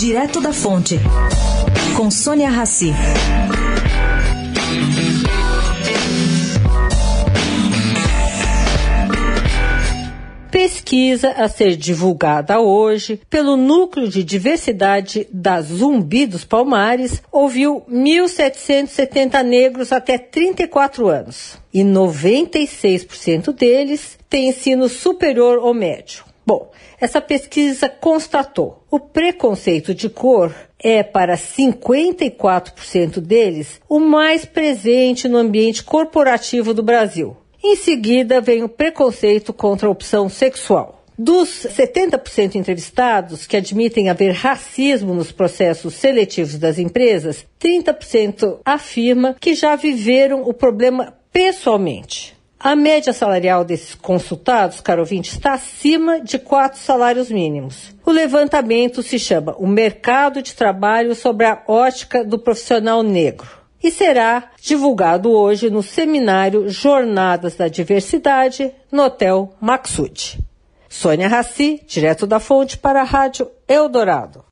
Direto da Fonte, com Sônia Rassi. Pesquisa a ser divulgada hoje pelo Núcleo de Diversidade da Zumbi dos Palmares ouviu 1.770 negros até 34 anos e 96% deles têm ensino superior ou médio. Bom, essa pesquisa constatou o preconceito de cor é para 54% deles o mais presente no ambiente corporativo do Brasil. Em seguida, vem o preconceito contra a opção sexual. Dos 70% entrevistados que admitem haver racismo nos processos seletivos das empresas, 30% afirma que já viveram o problema pessoalmente. A média salarial desses consultados, caro ouvinte, está acima de quatro salários mínimos. O levantamento se chama O Mercado de Trabalho sobre a Ótica do Profissional Negro e será divulgado hoje no seminário Jornadas da Diversidade no Hotel Maxud. Sônia Raci, direto da fonte para a Rádio Eldorado.